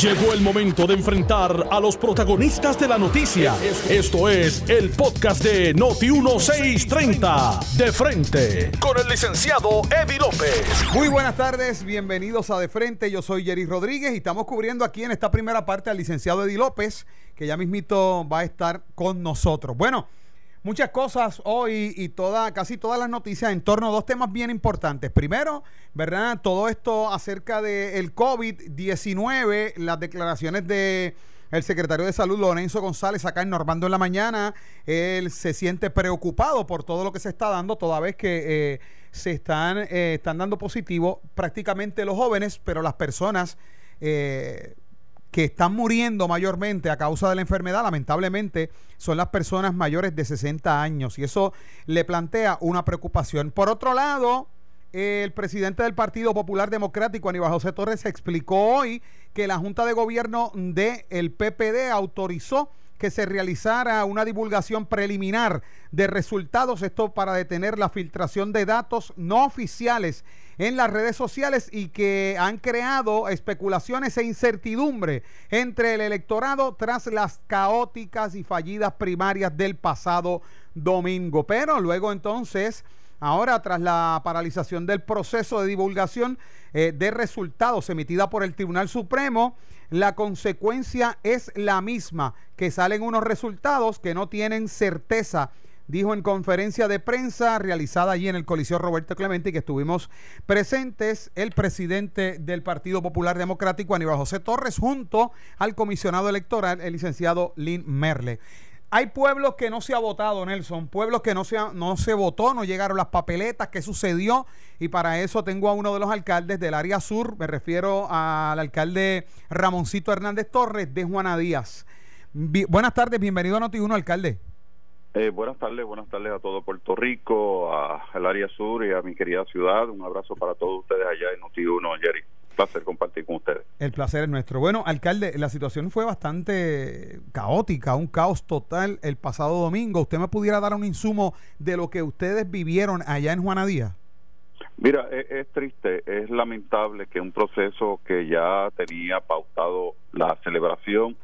Llegó el momento de enfrentar a los protagonistas de la noticia. Esto es el podcast de Noti1630. De frente, con el licenciado Eddie López. Muy buenas tardes, bienvenidos a De Frente. Yo soy Jerry Rodríguez y estamos cubriendo aquí en esta primera parte al licenciado Eddie López, que ya mismito va a estar con nosotros. Bueno, muchas cosas hoy y toda, casi todas las noticias en torno a dos temas bien importantes. Primero, ¿verdad? Todo esto acerca del COVID-19, las declaraciones de el secretario de Salud, Lorenzo González, acá en Normando en la mañana, él se siente preocupado por todo lo que se está dando, toda vez que eh, se están, eh, están dando positivo prácticamente los jóvenes, pero las personas eh, que están muriendo mayormente a causa de la enfermedad, lamentablemente, son las personas mayores de 60 años y eso le plantea una preocupación. Por otro lado, el presidente del Partido Popular Democrático, Aníbal José Torres, explicó hoy que la Junta de Gobierno del PPD autorizó que se realizara una divulgación preliminar de resultados, esto para detener la filtración de datos no oficiales en las redes sociales y que han creado especulaciones e incertidumbre entre el electorado tras las caóticas y fallidas primarias del pasado domingo. Pero luego entonces... Ahora, tras la paralización del proceso de divulgación eh, de resultados emitida por el Tribunal Supremo, la consecuencia es la misma, que salen unos resultados que no tienen certeza dijo en conferencia de prensa realizada allí en el Coliseo Roberto Clemente y que estuvimos presentes el presidente del Partido Popular Democrático, Aníbal José Torres, junto al comisionado electoral, el licenciado Lynn Merle. Hay pueblos que no se ha votado, Nelson, pueblos que no se, no se votó, no llegaron las papeletas, ¿qué sucedió? Y para eso tengo a uno de los alcaldes del área sur, me refiero al alcalde Ramoncito Hernández Torres de Juana Díaz. buenas tardes, bienvenido a Noti1, alcalde. Eh, buenas tardes, buenas tardes a todo Puerto Rico, al área sur y a mi querida ciudad. Un abrazo para todos ustedes allá en Noti1, Jerry placer compartir con ustedes. El placer es nuestro. Bueno, alcalde, la situación fue bastante caótica, un caos total el pasado domingo. ¿Usted me pudiera dar un insumo de lo que ustedes vivieron allá en Juana Díaz? Mira, es, es, triste, es lamentable que un proceso que ya tenía pautado la celebración,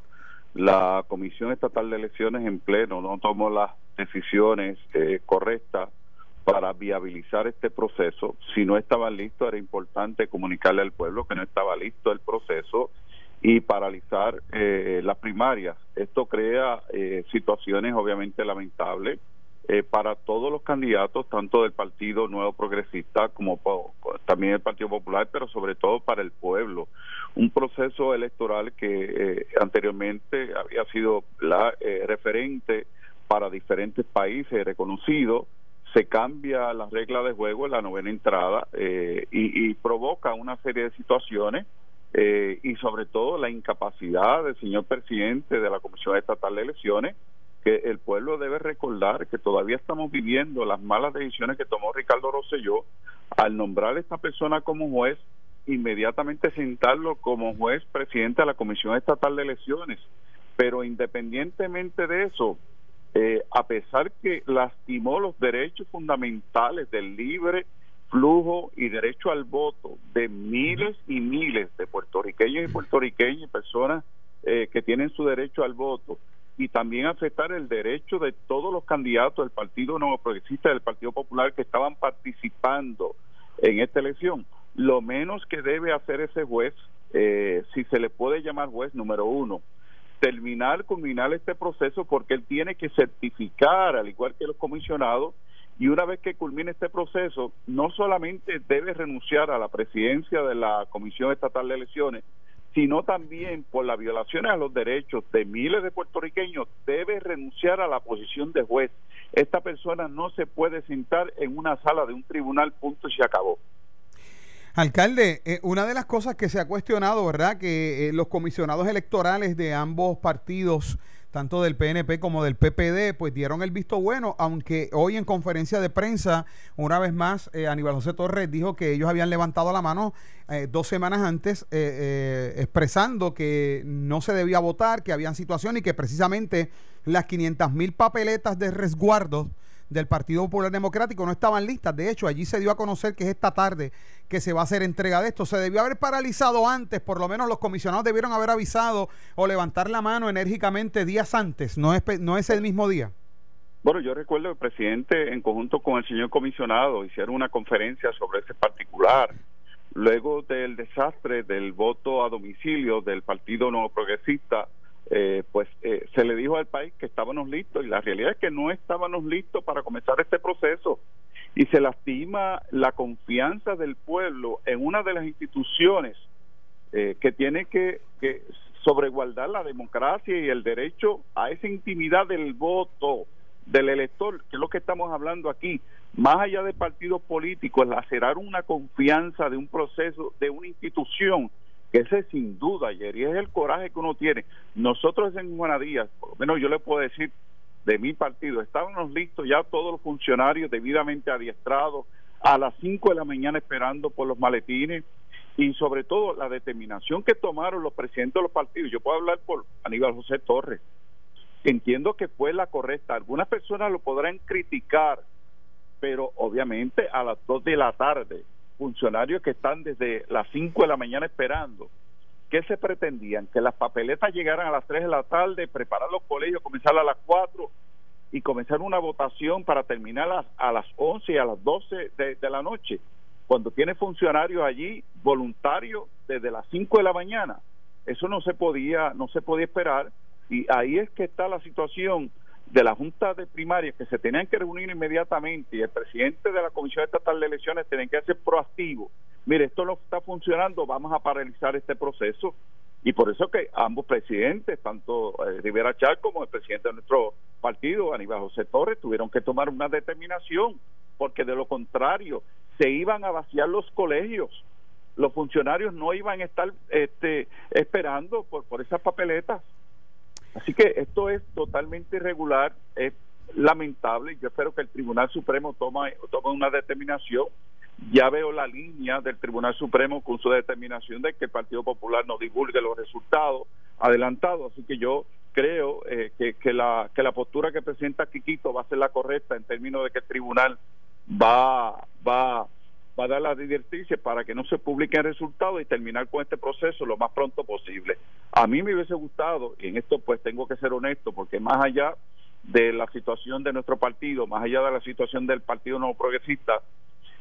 la Comisión Estatal de Elecciones en pleno no tomó las decisiones eh, correctas para viabilizar este proceso. Si no estaban listos, era importante comunicarle al pueblo que no estaba listo el proceso y paralizar eh, las primarias. Esto crea eh, situaciones obviamente lamentables eh, para todos los candidatos, tanto del Partido Nuevo Progresista como también el Partido Popular, pero sobre todo para el pueblo. Un proceso electoral que anteriormente había sido la referente para diferentes países reconocido se cambia la regla de juego en la novena entrada eh, y, provoca una serie de situaciones eh, y sobre todo la incapacidad del señor presidente de la Comisión Estatal de Elecciones que el pueblo debe recordar que todavía estamos viviendo las malas decisiones que tomó Ricardo Rosselló al nombrar a esta persona como juez inmediatamente sentarlo como juez presidente de la Comisión Estatal de Elecciones. Pero independientemente de eso eh, a pesar que lastimó los derechos fundamentales del libre flujo y derecho al voto de miles y miles de puertorriqueños y puertorriqueñas y personas eh, que tienen su derecho al voto y también afectar el derecho de todos los candidatos del Partido Nuevo Progresista del Partido Popular que estaban participando en esta elección. Lo menos que debe hacer ese juez, eh, si se le puede llamar juez número uno, terminar, culminar este proceso porque él tiene que certificar, al igual que los comisionados, y una vez que culmine este proceso, no solamente debe renunciar a la presidencia de la Comisión Estatal de Elecciones, sino también por las violaciones a los derechos de miles de puertorriqueños, debe renunciar a la posición de juez. Esta persona no se puede sentar en una sala de un tribunal, punto y se acabó. Alcalde, eh, una de las cosas que se ha cuestionado, ¿verdad? Que eh, los comisionados electorales de ambos partidos, tanto del PNP como del PPD, pues dieron el visto bueno, aunque hoy en conferencia de prensa, una vez más, eh, Aníbal José Torres dijo que ellos habían levantado la mano dos semanas antes, expresando que no se debía votar, que habían situaciones y que precisamente las 500 mil papeletas de resguardo del Partido Popular Democrático no estaban listas. De hecho, allí se dio a conocer que es esta tarde que se va a hacer entrega de esto. Se debió haber paralizado antes, por lo menos los comisionados debieron haber avisado o levantar la mano enérgicamente días antes, no es, no es el mismo día. Bueno, yo recuerdo que el presidente, en conjunto con el señor comisionado, hicieron una conferencia sobre ese particular. Luego del desastre del voto a domicilio del Partido Nuevo Progresista, eh, pues eh, se le dijo al país que estábamos listos y la realidad es que no estábamos listos para comenzar este proceso. Y se lastima la confianza del pueblo en una de las instituciones eh, que tiene que, que sobreguardar la democracia y el derecho a esa intimidad del voto del elector, que es lo que estamos hablando aquí, más allá de partidos políticos, lacerar una confianza de un proceso, de una institución, ese sin duda, y es el coraje que uno tiene. Nosotros en Juanadías, por lo menos yo le puedo decir de mi partido, estábamos listos ya todos los funcionarios debidamente adiestrados a las 5 de la mañana esperando por los maletines y sobre todo la determinación que tomaron los presidentes de los partidos. Yo puedo hablar por Aníbal José Torres, entiendo que fue la correcta. Algunas personas lo podrán criticar, pero obviamente a las 2 de la tarde, funcionarios que están desde las 5 de la mañana esperando, ¿qué se pretendían? Que las papeletas llegaran a las 3 de la tarde, preparar los colegios, comenzar a las 4 y comenzar una votación para terminar a, a las 11 y a las 12 de, de la noche, cuando tiene funcionarios allí voluntarios desde las 5 de la mañana. Eso no se podía, no se podía esperar y ahí es que está la situación de la Junta de Primarias que se tenían que reunir inmediatamente y el presidente de la Comisión Estatal de Elecciones tienen que ser proactivo. Mire, esto no está funcionando, vamos a paralizar este proceso. Y por eso que ambos presidentes, tanto eh, Rivera Char como el presidente de nuestro partido, Aníbal José Torres, tuvieron que tomar una determinación, porque de lo contrario se iban a vaciar los colegios. Los funcionarios no iban a estar este, esperando por, por esas papeletas. Así que esto es totalmente irregular, es lamentable. Yo espero que el Tribunal Supremo tome, tome una determinación. Ya veo la línea del Tribunal Supremo con su determinación de que el Partido Popular no divulgue los resultados adelantados. Así que yo creo eh, que, que, la, que la postura que presenta Quiquito va a ser la correcta en términos de que el tribunal va, va va a dar la directrices para que no se publiquen resultados y terminar con este proceso lo más pronto posible. A mí me hubiese gustado, y en esto pues tengo que ser honesto, porque más allá de la situación de nuestro partido, más allá de la situación del Partido No Progresista,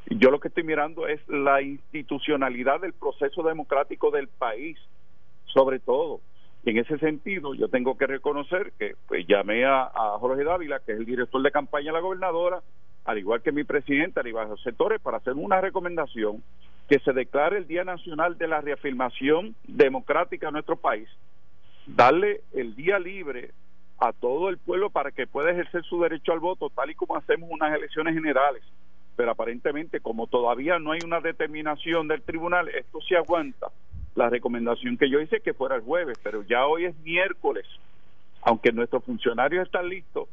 yo lo que estoy mirando es la institucionalidad del proceso democrático del país, sobre todo. Y en ese sentido, yo tengo que reconocer que pues llamé a, a Jorge Dávila, que es el director de campaña de la gobernadora, al igual que mi presidente Aníbal José Torres, para hacer una recomendación que se declare el Día Nacional de la Reafirmación Democrática a nuestro país, darle el día libre a todo el pueblo para que pueda ejercer su derecho al voto, tal y como hacemos unas elecciones generales. Pero aparentemente, como todavía no hay una determinación del tribunal, esto se aguanta. La recomendación que yo hice que fuera el jueves, pero ya hoy es miércoles. Aunque nuestros funcionarios están listos,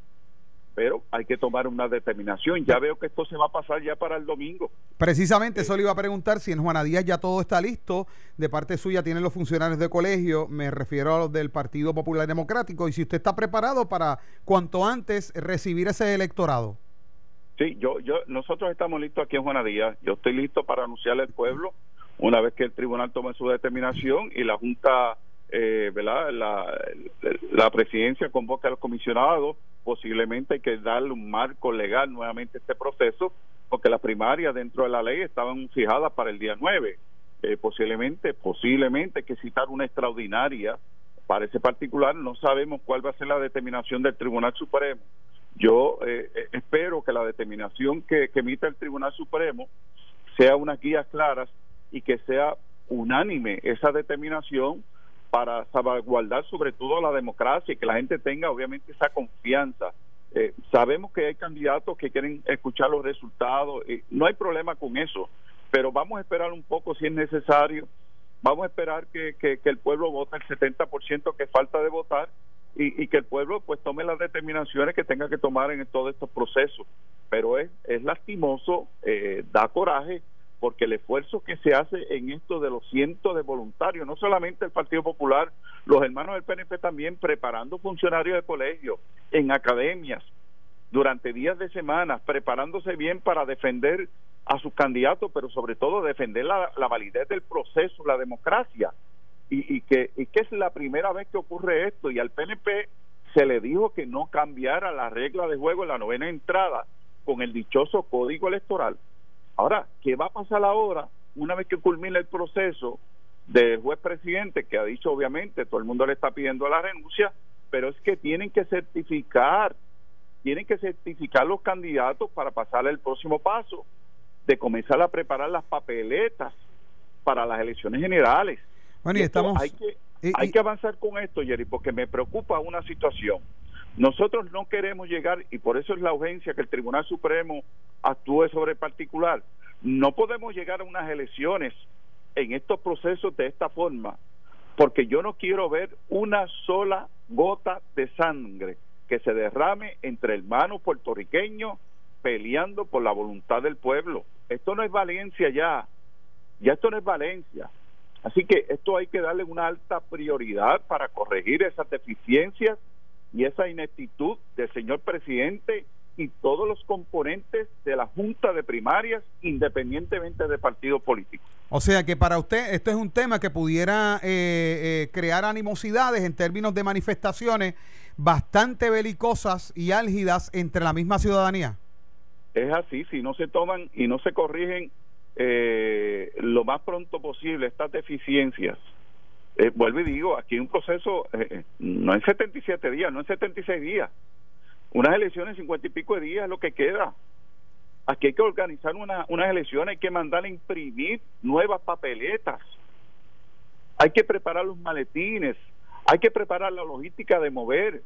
pero hay que tomar una determinación. Ya veo que esto se va a pasar ya para el domingo. Precisamente eso le iba a preguntar si en Juana Díaz ya todo está listo. De parte suya tienen los funcionarios de colegio, me refiero a los del Partido Popular Democrático, y si usted está preparado para cuanto antes recibir ese electorado. Sí, yo, yo, nosotros estamos listos aquí en Juana Díaz. Yo estoy listo para anunciarle al pueblo una vez que el tribunal tome su determinación y la Junta eh, ¿verdad? La, la presidencia convoca a los comisionados, posiblemente hay que darle un marco legal nuevamente a este proceso, porque las primarias dentro de la ley estaban fijadas para el día 9. Eh, posiblemente, posiblemente hay que citar una extraordinaria para ese particular, no sabemos cuál va a ser la determinación del Tribunal Supremo. Yo eh, eh espero que la determinación que, que emita el Tribunal Supremo sea unas guías claras y que sea unánime esa determinación para salvaguardar sobre todo la democracia y que la gente tenga obviamente esa confianza. Eh, sabemos que hay candidatos que quieren escuchar los resultados, y no hay problema con eso, pero vamos a esperar un poco si es necesario, vamos a esperar que, que, el pueblo vote el 70% que falta de votar y, y, que el pueblo pues tome las determinaciones que tenga que tomar en todos estos procesos. Pero es, es lastimoso, eh, da coraje porque el esfuerzo que se hace en esto de los cientos de voluntarios, no solamente el Partido Popular, los hermanos del PNP también preparando funcionarios de colegio, en academias, durante días de semanas, preparándose bien para defender a sus candidatos, pero sobre todo defender la, validez del proceso, la democracia. Y, que, y que es la primera vez que ocurre esto. Y al PNP se le dijo que no cambiara la regla de juego en la novena entrada con el dichoso código electoral. Ahora, ¿qué va a pasar ahora una vez que culmine el proceso del juez presidente que ha dicho obviamente todo el mundo le está pidiendo la renuncia, pero es que tienen que certificar, tienen que certificar los candidatos para pasar el próximo paso de comenzar a preparar las papeletas para las elecciones generales. Bueno, y, estamos hay que hay que avanzar con esto, Jerry, porque me preocupa una situación. Nosotros no queremos llegar, y por eso es la urgencia que el Tribunal Supremo actúe sobre el particular. No podemos llegar a unas elecciones en estos procesos de esta forma, porque yo no quiero ver una sola gota de sangre que se derrame entre hermanos puertorriqueños peleando por la voluntad del pueblo. Esto no es Valencia ya, ya esto no es Valencia. Así que esto hay que darle una alta prioridad para corregir esas deficiencias y esa ineptitud del señor presidente y todos los componentes de la Junta de Primarias, independientemente de partido político. O sea que para usted este es un tema que pudiera eh, eh, crear animosidades en términos de manifestaciones bastante belicosas y álgidas entre la misma ciudadanía. Es así, si no se toman y no se corrigen eh, lo más pronto posible estas deficiencias. Eh, vuelvo y digo, aquí hay un proceso, eh, eh no en 77 días, no en 76 días. Unas elecciones en 50 y pico de días es lo que queda. Aquí hay que organizar una, unas elecciones, hay que mandar a imprimir nuevas papeletas. Hay que preparar los maletines, hay que preparar la logística de mover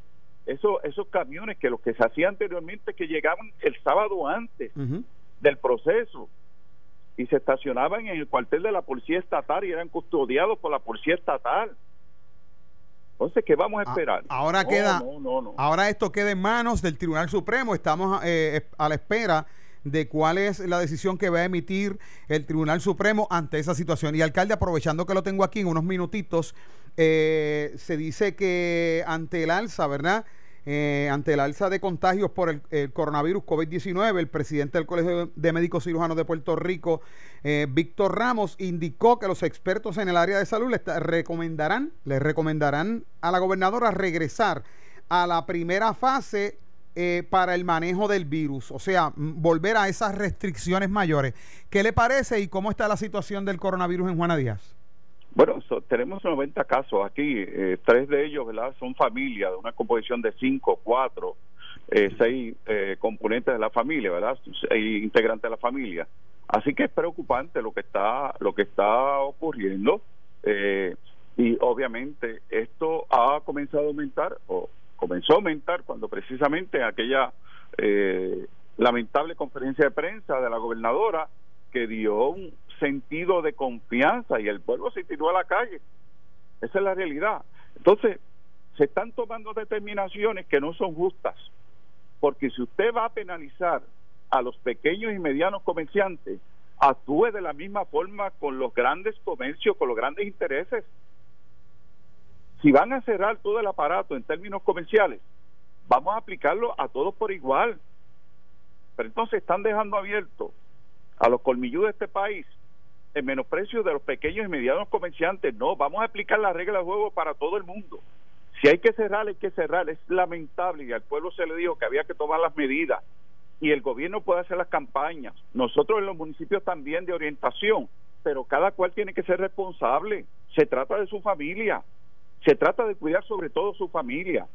eso, esos camiones que los que se hacía anteriormente que llegaban el sábado antes del proceso y se estacionaban en el cuartel de la policía estatal y eran custodiados por la policía estatal. Entonces, ¿qué vamos a ah, esperar? Ahora queda, ahora esto queda en manos del Tribunal Supremo. Estamos eh, a la espera de cuál es la decisión que va a emitir el Tribunal Supremo ante esa situación. Y alcalde, aprovechando que lo tengo aquí en unos minutitos, eh, se dice que ante el alza, ¿verdad? Eh, ante el alza de contagios por el, coronavirus COVID-19, el presidente del Colegio de Médicos Cirujanos de Puerto Rico, eh, Víctor Ramos, indicó que los expertos en el área de salud le recomendarán, le recomendarán a la gobernadora regresar a la primera fase eh, para el manejo del virus, o sea, volver a esas restricciones mayores. ¿Qué le parece y cómo está la situación del coronavirus en Juana Díaz? Bueno, tenemos 90 casos aquí, eh, tres de ellos ¿verdad? son familias, de una composición de cinco, cuatro, eh, seis eh, componentes de la familia, ¿verdad? Seis integrantes de la familia. Así que es preocupante lo que está, lo que está ocurriendo y obviamente esto ha comenzado a aumentar o comenzó a aumentar cuando precisamente aquella lamentable conferencia de prensa de la gobernadora que dio un sentido de confianza y el pueblo se tiró a la calle. Esa es la realidad. Entonces, se están tomando determinaciones que no son justas, porque si usted va a penalizar a los pequeños y medianos comerciantes, actúe de la misma forma con los grandes comercios, con los grandes intereses. Si van a cerrar todo el aparato en términos comerciales, vamos a aplicarlo a todos por igual. Pero entonces están dejando abierto a los colmilludos de este país en menosprecio de los pequeños y medianos comerciantes. No, vamos a aplicar la regla de juego para todo el mundo. Si hay que cerrar, hay que cerrar. Es lamentable y al pueblo se le dijo que había que tomar las medidas y el gobierno puede hacer las campañas. Nosotros en los municipios también de orientación, pero cada cual tiene que ser responsable. Se trata de su familia, se trata de cuidar sobre todo su familia.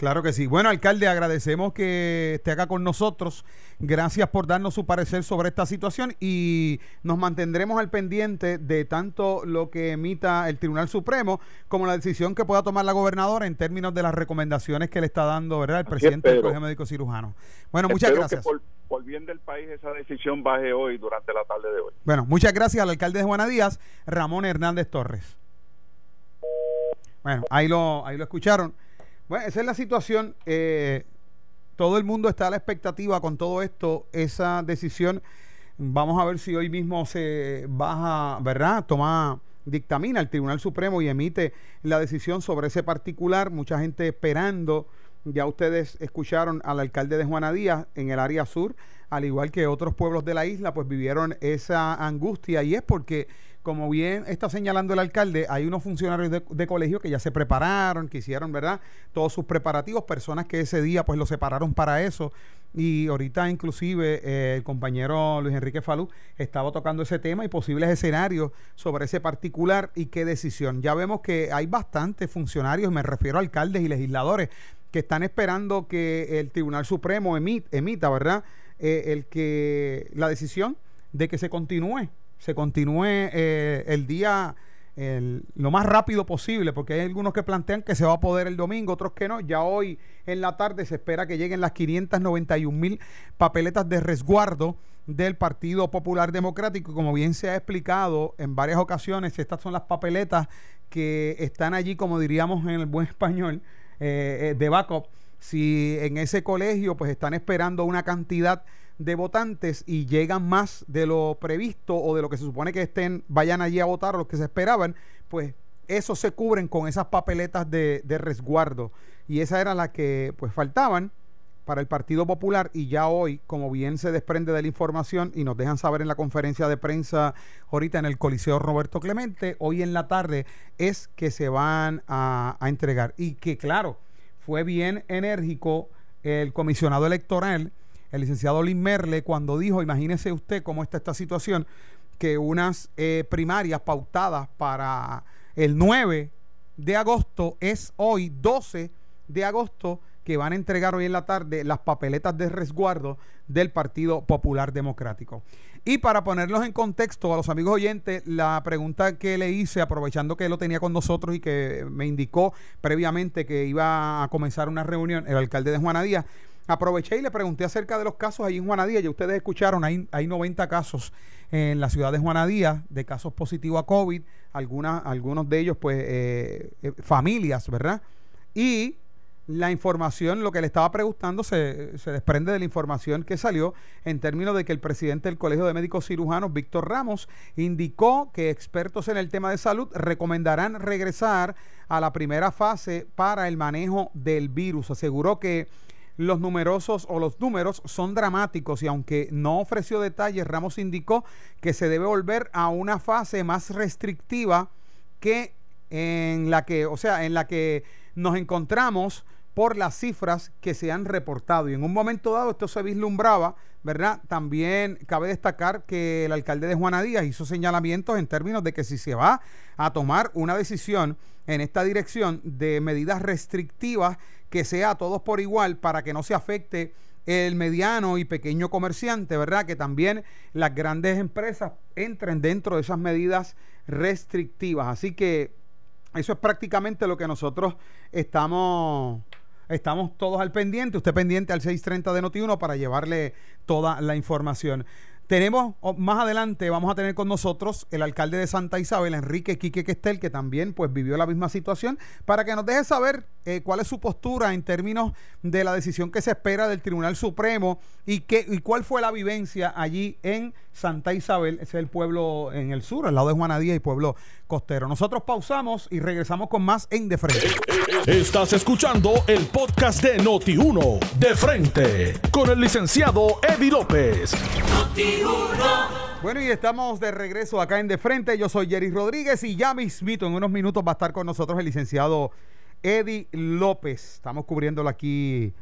Claro que sí. Bueno, alcalde, agradecemos que esté acá con nosotros. Gracias por darnos su parecer sobre esta situación y nos mantendremos al pendiente de tanto lo que emita el Tribunal Supremo como la decisión que pueda tomar la gobernadora en términos de las recomendaciones que le está dando ¿verdad? el presidente del Colegio Médico Cirujano. Bueno, muchas gracias. por, por, bien del país esa decisión baje hoy durante la tarde de hoy. Bueno, muchas gracias al alcalde de Juana Díaz, Ramón Hernández Torres. Bueno, ahí lo, ahí lo escucharon. Bueno, esa es la situación. Eh, todo el mundo está a la expectativa con todo esto, esa decisión. Vamos a ver si hoy mismo se baja, ¿verdad? Toma, dictamina el Tribunal Supremo y emite la decisión sobre ese particular. Mucha gente esperando Ya ustedes escucharon al alcalde de Juana Díaz en el área sur, al igual que otros pueblos de la isla, pues vivieron esa angustia y es porque como bien está señalando el alcalde, hay unos funcionarios de, colegio que ya se prepararon, que hicieron, ¿verdad? Todos sus preparativos, personas que ese día pues lo separaron para eso. Y ahorita inclusive eh, el compañero Luis Enrique Falú estaba tocando ese tema y posibles escenarios sobre ese particular y qué decisión. Ya vemos que hay bastantes funcionarios, me refiero a alcaldes y legisladores, que están esperando que el Tribunal Supremo emita, ¿verdad? Eh, el que la decisión de que se continúe se continúe eh, el día lo más rápido posible, porque hay algunos que plantean que se va a poder el domingo, otros que no. Ya hoy en la tarde se espera que lleguen las 591 mil papeletas de resguardo del Partido Popular Democrático. Como bien se ha explicado en varias ocasiones, estas son las papeletas que están allí, como diríamos en el buen español, eh, eh, de backup. Si en ese colegio pues están esperando una cantidad de votantes y llegan más de lo previsto o de lo que se supone que estén, vayan allí a votar o los que se esperaban, pues eso se cubren con esas papeletas de, resguardo. Y esa era la que pues faltaban para el Partido Popular y ya hoy, como bien se desprende de la información y nos dejan saber en la conferencia de prensa ahorita en el Coliseo Roberto Clemente, hoy en la tarde es que se van a, a entregar. Y que claro, fue bien enérgico el comisionado electoral el licenciado Lin Merle cuando dijo, imagínese usted cómo está esta situación, que unas eh, primarias pautadas para el 9 de agosto es hoy 12 de agosto que van a entregar hoy en la tarde las papeletas de resguardo del Partido Popular Democrático. Y para ponerlos en contexto a los amigos oyentes, la pregunta que le hice, aprovechando que lo tenía con nosotros y que me indicó previamente que iba a comenzar una reunión, el alcalde de Juana Díaz, Aproveché y le pregunté acerca de los casos ahí en Juanadía. Ya ustedes escucharon, hay, hay 90 casos en la ciudad de Juanadía de casos positivos a COVID. Algunos de ellos, pues, eh, eh, familias, ¿verdad? Y la información, lo que le estaba preguntando, se, se, desprende de la información que salió en términos de que el presidente del Colegio de Médicos Cirujanos, Víctor Ramos, indicó que expertos en el tema de salud recomendarán regresar a la primera fase para el manejo del virus. Aseguró que los numerosos o los números son dramáticos y aunque no ofreció detalles, Ramos indicó que se debe volver a una fase más restrictiva que en la que, o sea, en la que nos encontramos por las cifras que se han reportado. Y en un momento dado esto se vislumbraba, ¿verdad? También cabe destacar que el alcalde de Juana Díaz hizo señalamientos en términos de que si se va a tomar una decisión en esta dirección de medidas restrictivas, que sea a todos por igual para que no se afecte el mediano y pequeño comerciante, ¿verdad? Que también las grandes empresas entren dentro de esas medidas restrictivas. Así que eso es prácticamente lo que nosotros estamos estamos todos al pendiente, usted pendiente al 630 de Notiuno para llevarle toda la información. Tenemos más adelante, vamos a tener con nosotros el alcalde de Santa Isabel, Enrique Quique Questel, que también pues vivió la misma situación, para que nos deje saber eh, cuál es su postura en términos de la decisión que se espera del Tribunal Supremo y, qué, y cuál fue la vivencia allí en Santa Isabel, ese es el pueblo en el sur, al lado de Juanadía y pueblo costero. Nosotros pausamos y regresamos con más en De Frente. Estás escuchando el podcast de Noti1, De Frente, con el licenciado Eddie López. Bueno, y estamos de regreso acá en De Frente. Yo soy Jerry Rodríguez y ya mismito, en unos minutos va a estar con nosotros el licenciado Eddie López. Estamos cubriéndolo aquí,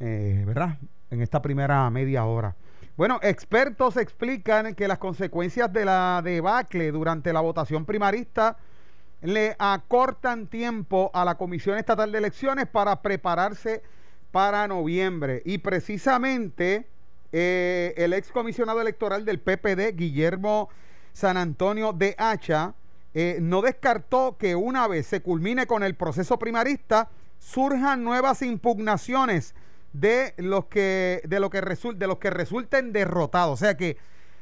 eh, ¿verdad? En esta primera media hora. Bueno, expertos explican que las consecuencias de la debacle durante la votación primarista le acortan tiempo a la Comisión Estatal de Elecciones para prepararse para noviembre. Y precisamente eh, el ex comisionado electoral del PPD, Guillermo San Antonio de Hacha, eh, no descartó que una vez se culmine con el proceso primarista, surjan nuevas impugnaciones de los que de lo que de los que resulten derrotados. O sea que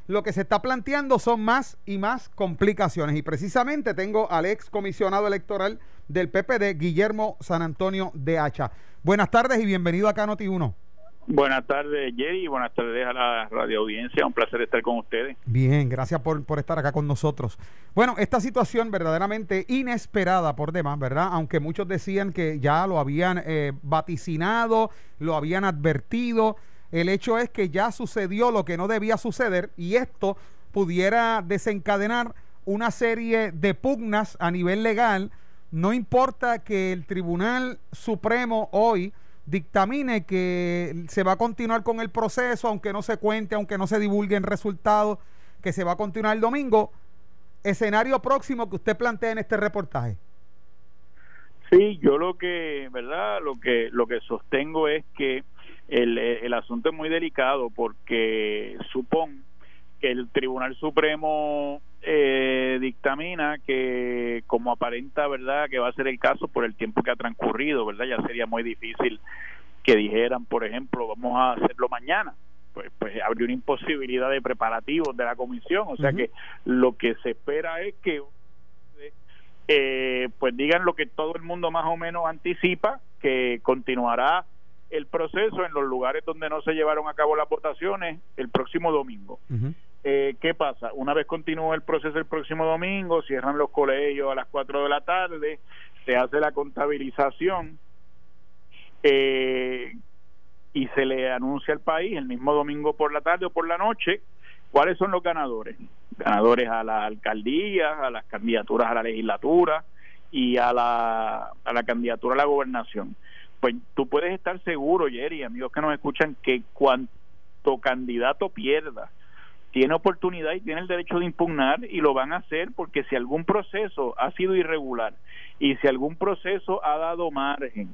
lo que se está planteando son más y más complicaciones. Y precisamente tengo al ex comisionado electoral del PPD, Guillermo San Antonio de Hacha. Buenas tardes y bienvenido acá a Noti 1. Buenas tardes, Jerry, y buenas tardes a la radio audiencia. Un placer estar con ustedes. Bien, gracias por, por, estar acá con nosotros. Bueno, esta situación verdaderamente inesperada por demás, ¿verdad? Aunque muchos decían que ya lo habían eh, vaticinado, lo habían advertido. El hecho es que ya sucedió lo que no debía suceder y esto pudiera desencadenar una serie de pugnas a nivel legal. No importa que el Tribunal Supremo hoy dictamine que se va a continuar con el proceso, aunque no se cuente, aunque no se divulguen resultados, que se va a continuar el domingo. Escenario próximo que usted plantea en este reportaje. Sí, yo lo que, ¿verdad? Lo que lo que sostengo es que el, el asunto es muy delicado porque supone que el Tribunal Supremo eh, dictamina que como aparenta verdad que va a ser el caso por el tiempo que ha transcurrido verdad ya sería muy difícil que dijeran por ejemplo vamos a hacerlo mañana. Pues pues habría una imposibilidad de preparativos de la comisión. O sea que lo que se espera es que eh, pues digan lo que todo el mundo más o menos anticipa que continuará el proceso en los lugares donde no se llevaron a cabo las votaciones el próximo domingo eh, ¿Qué pasa? Una vez continúa el proceso el próximo domingo, cierran los colegios a las 4 de la tarde, se hace la contabilización eh, y se le anuncia al país el mismo domingo por la tarde o por la noche cuáles son los ganadores. Ganadores a la alcaldía, a las candidaturas a la legislatura y a la, a la candidatura a la gobernación. Pues tú puedes estar seguro, Jerry, amigos que nos escuchan, que cuanto candidato pierda, tiene oportunidad y tiene el derecho de impugnar y lo van a hacer porque si algún proceso ha sido irregular y si algún proceso ha dado margen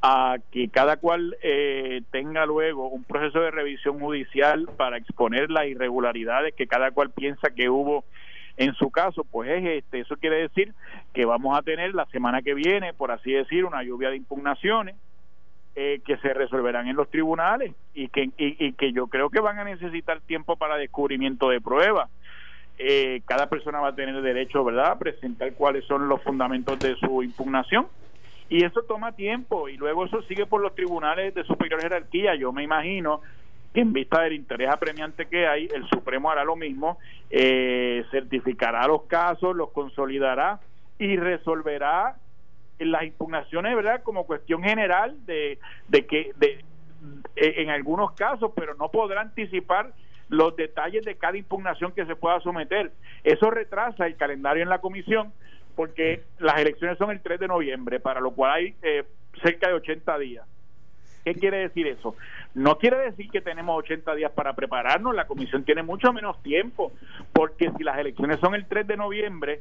a que cada cual eh, tenga luego un proceso de revisión judicial para exponer las irregularidades que cada cual piensa que hubo en su caso, pues es este. Eso quiere decir que vamos a tener la semana que viene, por así decir, una lluvia de impugnaciones eh, que se resolverán en los tribunales y que, y, que yo creo que van a necesitar tiempo para descubrimiento de pruebas. Eh, cada persona va a tener derecho, ¿verdad?, a presentar cuáles son los fundamentos de su impugnación. Y eso toma tiempo y luego eso sigue por los tribunales de superior jerarquía. Yo me imagino que en vista del interés apremiante que hay, el Supremo hará lo mismo, eh, certificará los casos, los consolidará y resolverá las impugnaciones, ¿verdad? Como cuestión general de, de que de, en algunos casos, pero no podrá anticipar los detalles de cada impugnación que se pueda someter. Eso retrasa el calendario en la comisión porque las elecciones son el 3 de noviembre, para lo cual hay eh, cerca de 80 días. ¿Qué quiere decir eso? No quiere decir que tenemos 80 días para prepararnos, la comisión tiene mucho menos tiempo, porque si las elecciones son el 3 de noviembre,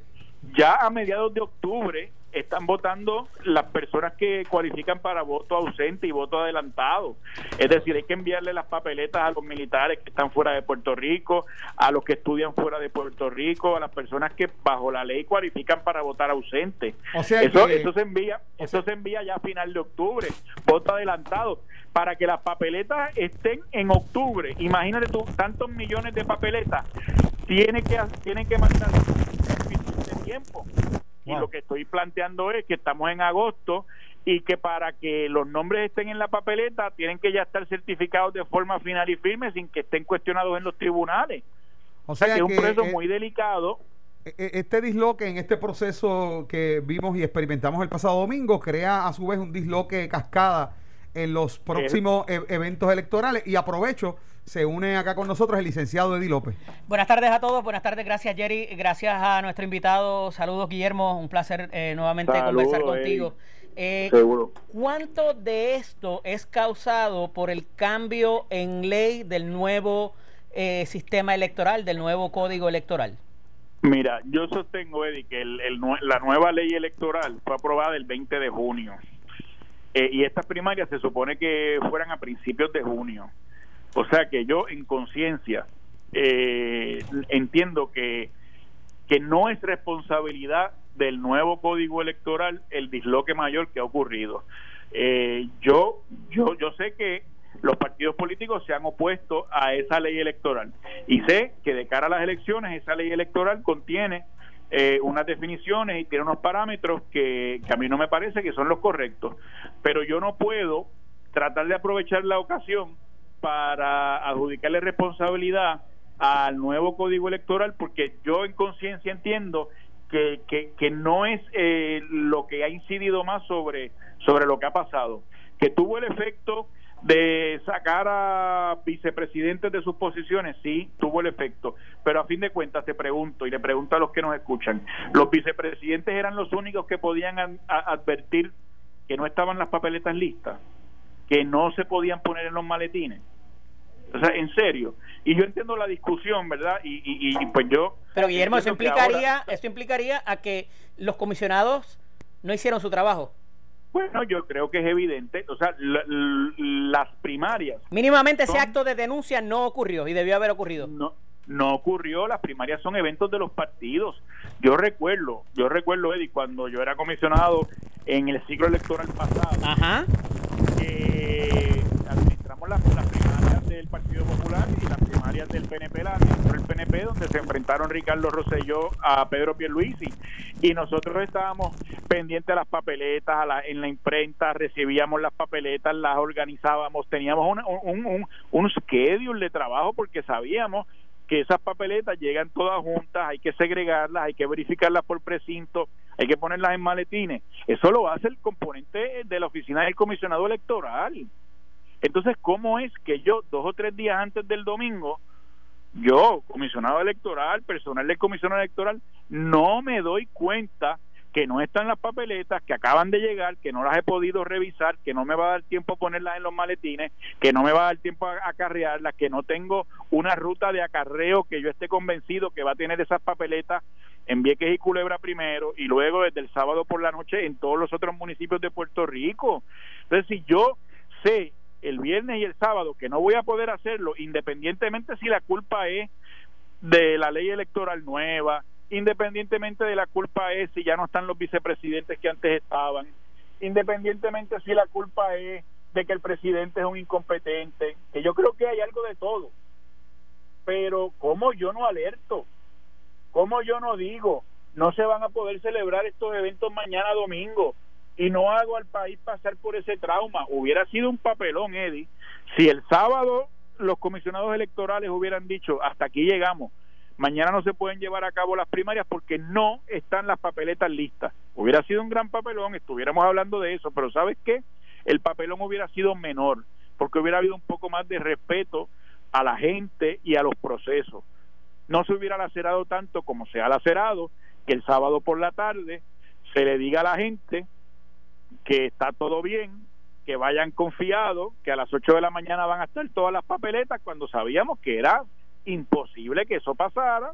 ya a mediados de octubre están votando las personas que cualifican para voto ausente y voto adelantado. Es decir, hay que enviarle las papeletas a los militares que están fuera de Puerto Rico, a los que estudian fuera de Puerto Rico, a las personas que bajo la ley cualifican para votar ausente. O sea eso, eso se envía, eso se envía ya a final de octubre, voto adelantado, para que las papeletas estén en octubre. Imagínate tú, tantos millones de papeletas, tiene que tienen que mandar tiempo. Y lo que estoy planteando es que estamos en agosto y que para que los nombres estén en la papeleta tienen que ya estar certificados de forma final y firme sin que estén cuestionados en los tribunales. O sea, que es un proceso eh, muy delicado. E, e, este disloque en este proceso que vimos y experimentamos el pasado domingo crea a su vez un disloque cascada en los próximos e, eventos electorales y aprovecho se une acá con nosotros el licenciado Eddie López. Buenas tardes a todos, buenas tardes, gracias Jerry, gracias a nuestro invitado, saludos Guillermo, un placer eh, nuevamente conversar contigo. Eh, ¿Cuánto de esto es causado por el cambio en ley del nuevo eh, sistema electoral, del nuevo código electoral? Mira, yo sostengo, Eddie, que la nueva ley electoral fue aprobada el 20 de junio. y estas primarias se supone que fueran a principios de junio. O sea que yo en conciencia eh, entiendo que, que no es responsabilidad del nuevo código electoral el disloque mayor que ha ocurrido. Eh, yo, yo, yo sé que los partidos políticos se han opuesto a esa ley electoral y sé que de cara a las elecciones esa ley electoral contiene eh, unas definiciones y tiene unos parámetros que, que a mí no me parece que son los correctos, pero yo no puedo tratar de aprovechar la ocasión para adjudicarle responsabilidad al nuevo código electoral porque yo en conciencia entiendo que, que, no es eh, lo que ha incidido más sobre, sobre lo que ha pasado, que tuvo el efecto de sacar a vicepresidentes de sus posiciones, sí, tuvo el efecto, pero a fin de cuentas te pregunto y le pregunto a los que nos escuchan, los vicepresidentes eran los únicos que podían advertir que no estaban las papeletas listas, que no se podían poner en los maletines. O sea, en serio. Y yo entiendo la discusión, ¿verdad? Y, y, pues yo... Pero Guillermo, eso implicaría, eso implicaría a que los comisionados no hicieron su trabajo. Bueno, yo creo que es evidente, o sea, las primarias. Mínimamente ese acto de denuncia no ocurrió y debió haber ocurrido. No, no ocurrió, las primarias son eventos de los partidos. Yo recuerdo, yo recuerdo, Eddie, cuando yo era comisionado en el ciclo electoral pasado, Ajá. que administramos las, primarias del Partido Popular y las primarias del PNP, la el PNP, donde se enfrentaron Ricardo Rosselló a Pedro Pierluisi. Y nosotros estábamos pendientes a las papeletas, a la, en la imprenta, recibíamos las papeletas, las organizábamos, teníamos un, un, un schedule de trabajo porque sabíamos que esas papeletas llegan todas juntas, hay que segregarlas, hay que verificarlas por precinto, hay que ponerlas en maletines. Eso lo hace el componente de la oficina del comisionado electoral. Entonces, ¿cómo es que yo, dos o tres días antes del domingo, yo, comisionado electoral, personal del comisionado electoral, no me doy cuenta que no están las papeletas, que acaban de llegar, que no las he podido revisar, que no me va a dar tiempo a ponerlas en los maletines, que no me va a dar tiempo a acarrearlas, que no tengo una ruta de acarreo que yo esté convencido que va a tener esas papeletas en Vieques y Culebra primero y luego desde el sábado por la noche en todos los otros municipios de Puerto Rico. Entonces, si yo sé el viernes y el sábado que no voy a poder hacerlo, independientemente si la culpa es de la ley electoral nueva, independientemente de la culpa es si ya no están los vicepresidentes que antes estaban, independientemente si la culpa es de que el presidente es un incompetente, que yo creo que hay algo de todo. Pero ¿cómo yo no alerto? ¿Cómo yo no digo? No se van a poder celebrar estos eventos mañana domingo y no hago al país pasar por ese trauma. Hubiera sido un papelón, Eddie, si el sábado los comisionados electorales hubieran dicho, hasta aquí llegamos, mañana no se pueden llevar a cabo las primarias porque no están las papeletas listas. Hubiera sido un gran papelón, estuviéramos hablando de eso, pero ¿sabes qué? El papelón hubiera sido menor, porque hubiera habido un poco más de respeto a la gente y a los procesos. No se hubiera lacerado tanto como se ha lacerado, que el sábado por la tarde se le diga a la gente que está todo bien, que vayan confiados, que a las 8 de la mañana van a estar todas las papeletas, cuando sabíamos que era imposible que eso pasara.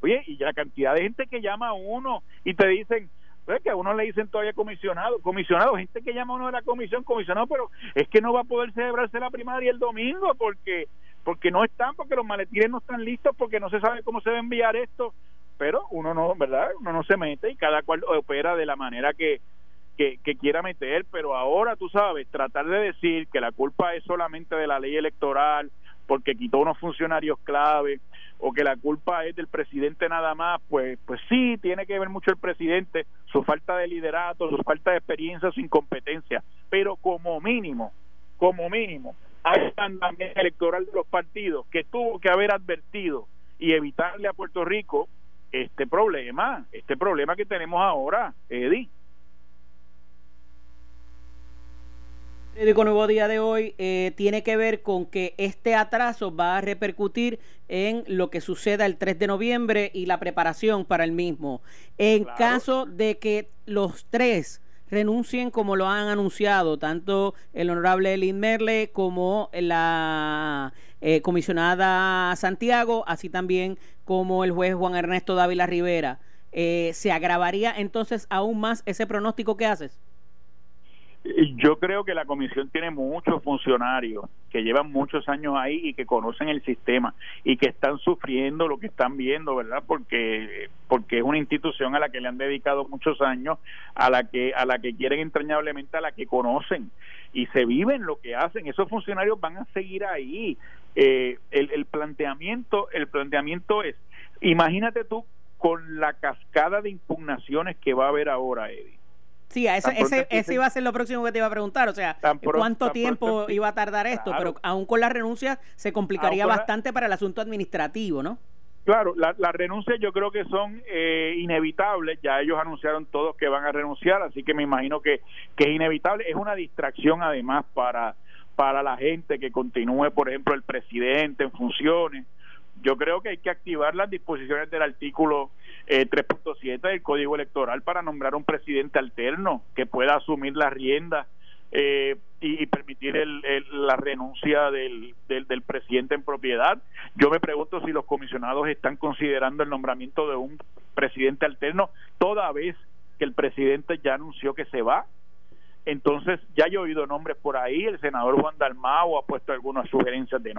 Oye, y la cantidad de gente que llama a uno y te dicen, pues que a uno le dicen todavía comisionado, comisionado, gente que llama a uno de la comisión, comisionado, pero es que no va a poder celebrarse la primaria el domingo porque porque no están, porque los maletines no están listos, porque no se sabe cómo se va a enviar esto, pero uno no, ¿verdad? Uno no se mete y cada cual opera de la manera que, que, que, quiera meter, pero ahora tú sabes, tratar de decir que la culpa es solamente de la ley electoral porque quitó unos funcionarios clave o que la culpa es del presidente nada más, pues pues sí, tiene que ver mucho el presidente, su falta de liderato, su falta de experiencia, su incompetencia, pero como mínimo, como mínimo, hay también electoral de los partidos que tuvo que haber advertido y evitarle a Puerto Rico este problema, este problema que tenemos ahora, Eddie. Periódico Nuevo Día de hoy eh, tiene que ver con que este atraso va a repercutir en lo que suceda el 3 de noviembre y la preparación para el mismo. En caso de que los tres renuncien como lo han anunciado, tanto el honorable Elin Merle como la eh, comisionada Santiago, así también como el juez Juan Ernesto Dávila Rivera, eh, ¿se agravaría entonces aún más ese pronóstico que haces? Yo creo que la comisión tiene muchos funcionarios que llevan muchos años ahí y que conocen el sistema y que están sufriendo lo que están viendo, ¿verdad? Porque porque es una institución a la que le han dedicado muchos años, a la que a la que quieren entrañablemente, a la que conocen y se viven lo que hacen. Esos funcionarios van a seguir ahí. Eh, el, el planteamiento el planteamiento es, imagínate tú con la cascada de impugnaciones que va a haber ahora, Eddie Sí, ese, ese, iba a ser lo próximo que te iba a preguntar, o sea, ¿cuánto tiempo iba a tardar esto? Pero aún con la renuncia se complicaría bastante para el asunto administrativo, ¿no? Claro, las la renuncias yo creo que son eh, inevitables, ya ellos anunciaron todos que van a renunciar, así que me imagino que, que es inevitable, es una distracción además para, para la gente que continúe, por ejemplo, el presidente en funciones. Yo creo que hay que activar las disposiciones del artículo eh, 3.7 del Código Electoral para nombrar un presidente alterno que pueda asumir la rienda eh, y, permitir el, la renuncia del, del, presidente en propiedad. Yo me pregunto si los comisionados están considerando el nombramiento de un presidente alterno toda vez que el presidente ya anunció que se va. Entonces, ya he oído nombres por ahí, el senador Juan Dalmao ha puesto algunas sugerencias de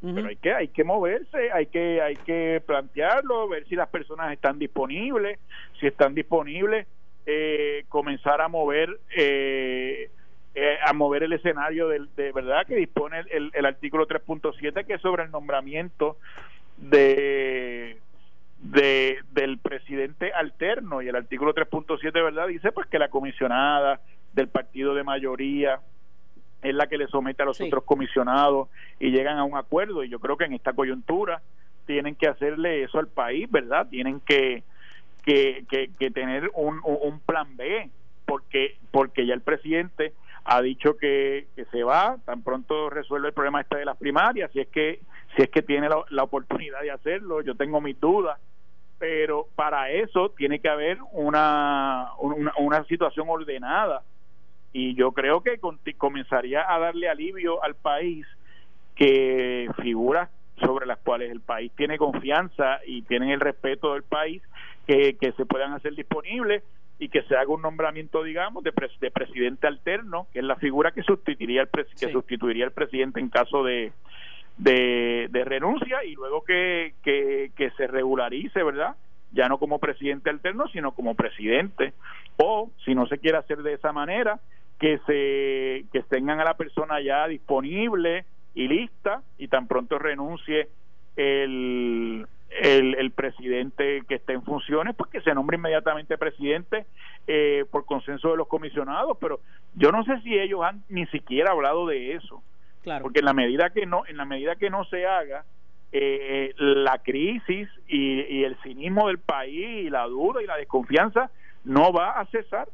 pero hay que hay que moverse, hay que hay que plantearlo, ver si las personas están disponibles, si están disponibles eh, comenzar a mover eh, eh, a mover el escenario del, de verdad que dispone el, el, artículo 3.7 que es sobre el nombramiento de, de del presidente alterno. Y el artículo 3.7 verdad dice pues que la comisionada del partido de mayoría es la que le somete a los otros comisionados y llegan a un acuerdo. Y yo creo que en esta coyuntura tienen que hacerle eso al país, ¿verdad? Tienen que que, que, tener un, un, plan B porque porque ya el presidente ha dicho que, que, se va tan pronto resuelve el problema este de las primarias si es que si es que tiene la, la oportunidad de hacerlo yo tengo mis dudas. Pero para eso tiene que haber una, una, una situación ordenada y yo creo que comenzaría a darle alivio al país que figuras sobre las cuales el país tiene confianza y tienen el respeto del país que, que se puedan hacer disponibles y que se haga un nombramiento digamos de, de presidente alterno que es la figura que sustituiría el que sustituiría al presidente en caso de, de, de renuncia y luego que, que, que se regularice verdad ya no como presidente alterno sino como presidente. O si no se quiere hacer de esa manera que se que tengan a la persona ya disponible y lista y tan pronto renuncie el, el, presidente que esté en funciones, pues que se nombre inmediatamente presidente eh, por consenso de los comisionados, pero yo no sé si ellos han ni siquiera hablado de eso, claro. porque en la medida que no, en la medida que no se haga, eh, la crisis y, y el cinismo del país y la duda y la desconfianza no va a cesar.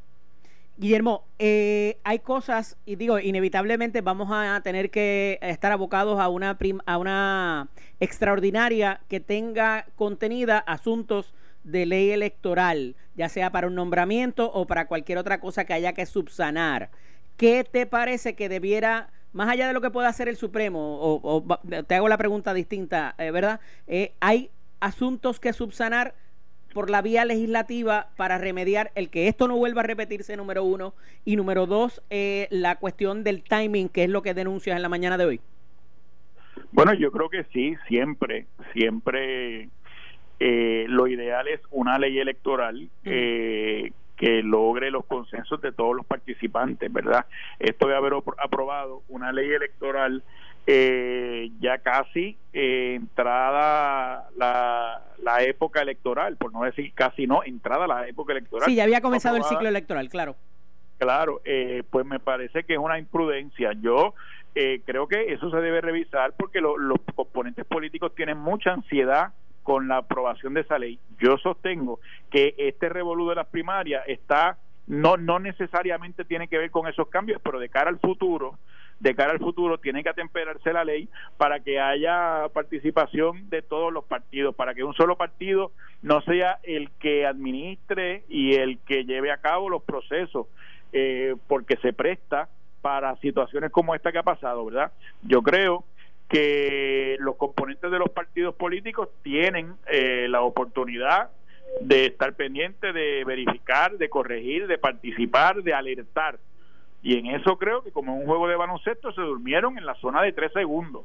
Guillermo, eh, hay cosas, y digo, inevitablemente vamos a tener que estar abocados a una, a una extraordinaria que tenga contenida asuntos de ley electoral, ya sea para un nombramiento o para cualquier otra cosa que haya que subsanar. ¿Qué te parece que debiera, más allá de lo que pueda hacer el Supremo, o, te hago la pregunta distinta, eh, ¿verdad? Eh, ¿Hay asuntos que subsanar? Por la vía legislativa para remediar el que esto no vuelva a repetirse, número uno, y número dos, eh, la cuestión del timing, que es lo que denuncias en la mañana de hoy? Bueno, yo creo que sí, siempre, siempre eh, lo ideal es una ley electoral eh, que logre los consensos de todos los participantes, ¿verdad? Esto de haber aprobado una ley electoral eh, ya casi eh, entrada la, la época electoral, por no decir casi no, entrada la época electoral. Sí, ya había comenzado el ciclo electoral, claro. Claro, eh, pues me parece que es una imprudencia. Yo eh, creo que eso se debe revisar porque los componentes políticos tienen mucha ansiedad con la aprobación de esa ley. Yo sostengo que este revolú de las primarias está no no necesariamente tiene que ver con esos cambios, pero de cara al futuro de cara al futuro tiene que atemperarse la ley para que haya participación de todos los partidos, para que un solo partido no sea el que administre y el que lleve a cabo los procesos, eh, porque se presta para situaciones como esta que ha pasado, ¿verdad? Yo creo que los componentes de los partidos políticos tienen eh, la oportunidad de estar pendientes, de verificar, de corregir, de participar, de alertar y en eso creo que como un juego de baloncesto se durmieron en la zona de tres segundos.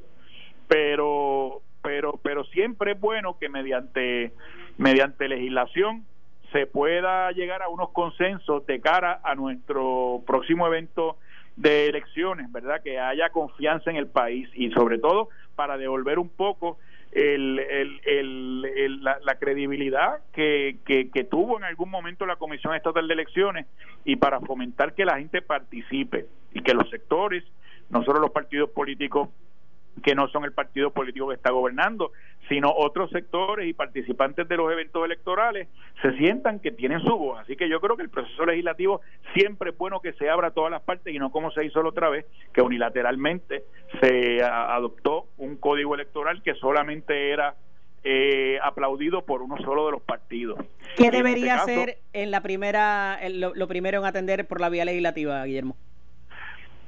Pero, pero, pero siempre es bueno que mediante, mediante legislación se pueda llegar a unos consensos de cara a nuestro próximo evento de elecciones, ¿verdad? Que haya confianza en el país y sobre todo para devolver un poco el, la, credibilidad que, que, tuvo en algún momento la Comisión Estatal de Elecciones y para fomentar que la gente participe y que los sectores, no solo los partidos políticos que no son el partido político que está gobernando, sino otros sectores y participantes de los eventos electorales se sientan que tienen su voz. Así que yo creo que el proceso legislativo siempre es bueno que se abra a todas las partes y no como se hizo la otra vez, que unilateralmente se adoptó un código electoral que solamente era eh, aplaudido por uno solo de los partidos. ¿Qué este debería ser en la primera, lo primero en atender por la vía legislativa, Guillermo?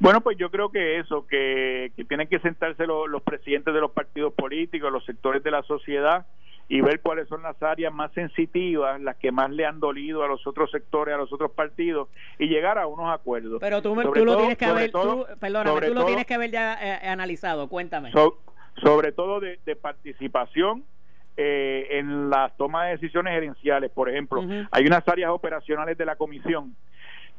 Bueno, pues yo creo que eso, que, tienen que sentarse los presidentes de los partidos políticos, los sectores de la sociedad y ver cuáles son las áreas más sensitivas, las que más le han dolido a los otros sectores, a los otros partidos y llegar a unos acuerdos. Pero tú, lo tienes que haber, tú, perdóname, tú lo tienes que haber ya eh, analizado, cuéntame. sobre todo de, participación eh, en la toma de decisiones gerenciales, por ejemplo, hay unas áreas operacionales de la comisión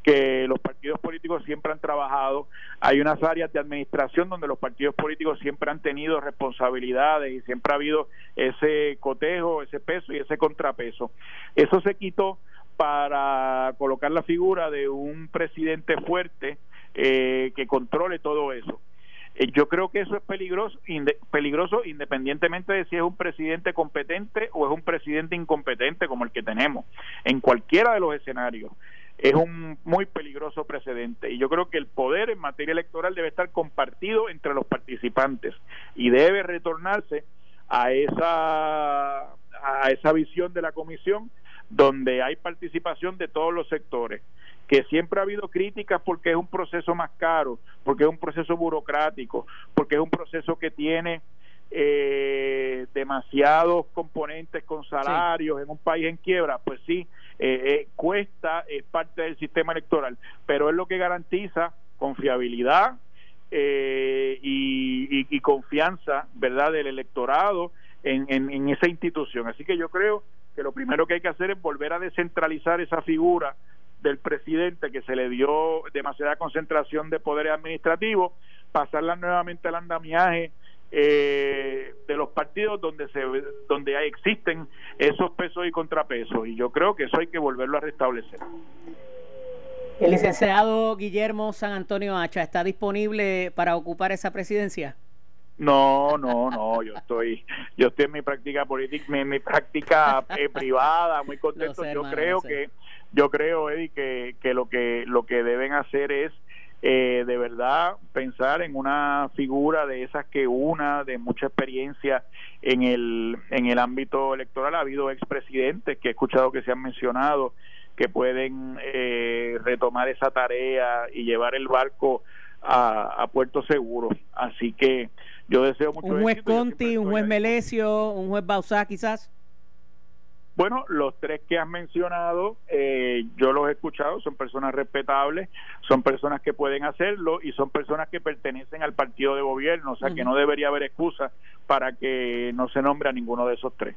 que los partidos políticos siempre han trabajado. Hay unas áreas de administración donde los partidos políticos siempre han tenido responsabilidades y siempre ha habido ese cotejo, ese peso y ese contrapeso. Eso se quitó para colocar la figura de un presidente fuerte eh, que controle todo eso. Eh, yo creo que eso es peligroso, peligroso independientemente de si es un presidente competente o es un presidente incompetente como el que tenemos, en cualquiera de los escenarios es un muy peligroso precedente. Y yo creo que el poder en materia electoral debe estar compartido entre los participantes y debe retornarse a esa a esa visión de la comisión donde hay participación de todos los sectores que siempre ha habido críticas porque es un proceso más caro, porque es un proceso burocrático, porque es un proceso que tiene eh, demasiados componentes con salarios en un país en quiebra, pues sí, eh, eh, cuesta, es parte del sistema electoral, pero es lo que garantiza confiabilidad eh, y, confianza, ¿verdad?, del electorado en, en, esa institución. Así que yo creo que lo primero que hay que hacer es volver a descentralizar esa figura del presidente que se le dio demasiada concentración de poderes administrativos, pasarla nuevamente al andamiaje eh, de los partidos donde se donde existen esos pesos y contrapesos y yo creo que eso hay que volverlo a restablecer. El licenciado Guillermo San Antonio Hacha está disponible para ocupar esa presidencia. No, no, no, yo estoy, yo estoy en mi práctica política, en mi práctica eh, privada, muy contento. yo creo que, yo creo, Eddie, que, que lo que lo que deben hacer es eh, de verdad pensar en una figura de esas que una de mucha experiencia en el, en el ámbito electoral. Ha habido expresidentes que he escuchado que se han mencionado que pueden eh, retomar esa tarea y llevar el barco a, puerto seguro. Así que yo deseo mucho. Un juez Conti, un juez Melesio, un juez Bausá quizás. Bueno, los tres que has mencionado, eh, yo los he escuchado, son personas respetables, son personas que pueden hacerlo y son personas que pertenecen al partido de gobierno, o sea que no debería haber excusa para que no se nombre a ninguno de esos tres.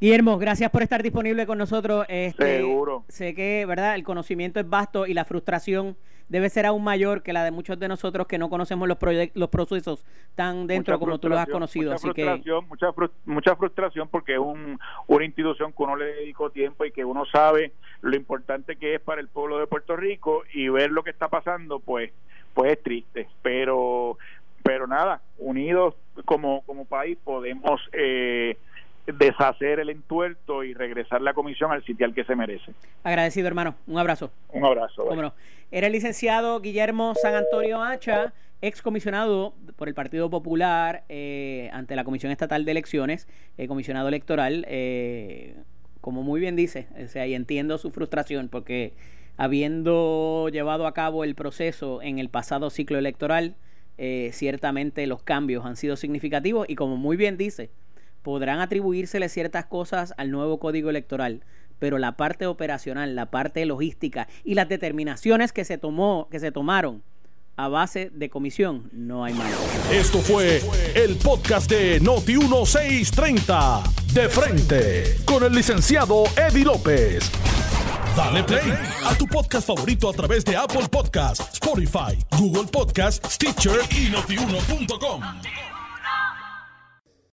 Guillermo, gracias por estar disponible con nosotros. Este, Seguro. Sé que, ¿verdad? El conocimiento es vasto y la frustración debe ser aún mayor que la de muchos de nosotros que no conocemos los, los procesos tan dentro como tú los has conocido. Mucha así frustración, que... mucha, mucha frustración porque es un, una institución que uno le dedicó tiempo y que uno sabe lo importante que es para el pueblo de Puerto Rico y ver lo que está pasando, pues, pues es triste. Pero, pero nada, unidos como, como país podemos eh, deshacer el entuerto y regresar la comisión al sitial que se merece. Agradecido, hermano. Un abrazo. Un abrazo. Era el licenciado Guillermo San Antonio Hacha, excomisionado por el Partido Popular eh, ante la Comisión Estatal de Elecciones, eh, comisionado electoral, eh, como muy bien dice, o sea, y entiendo su frustración porque habiendo llevado a cabo el proceso en el pasado ciclo electoral, ciertamente los cambios han sido significativos y como muy bien dice, podrán atribuírsele ciertas cosas al nuevo código electoral, pero la parte operacional, la parte logística y las determinaciones que se tomó, que se tomaron a base de comisión, no hay más. Esto fue el podcast de Noti 1630, de frente con el licenciado Eddie López. Dale play a tu podcast favorito a través de Apple Podcasts, Spotify, Google Podcasts, Stitcher y notiuno.com.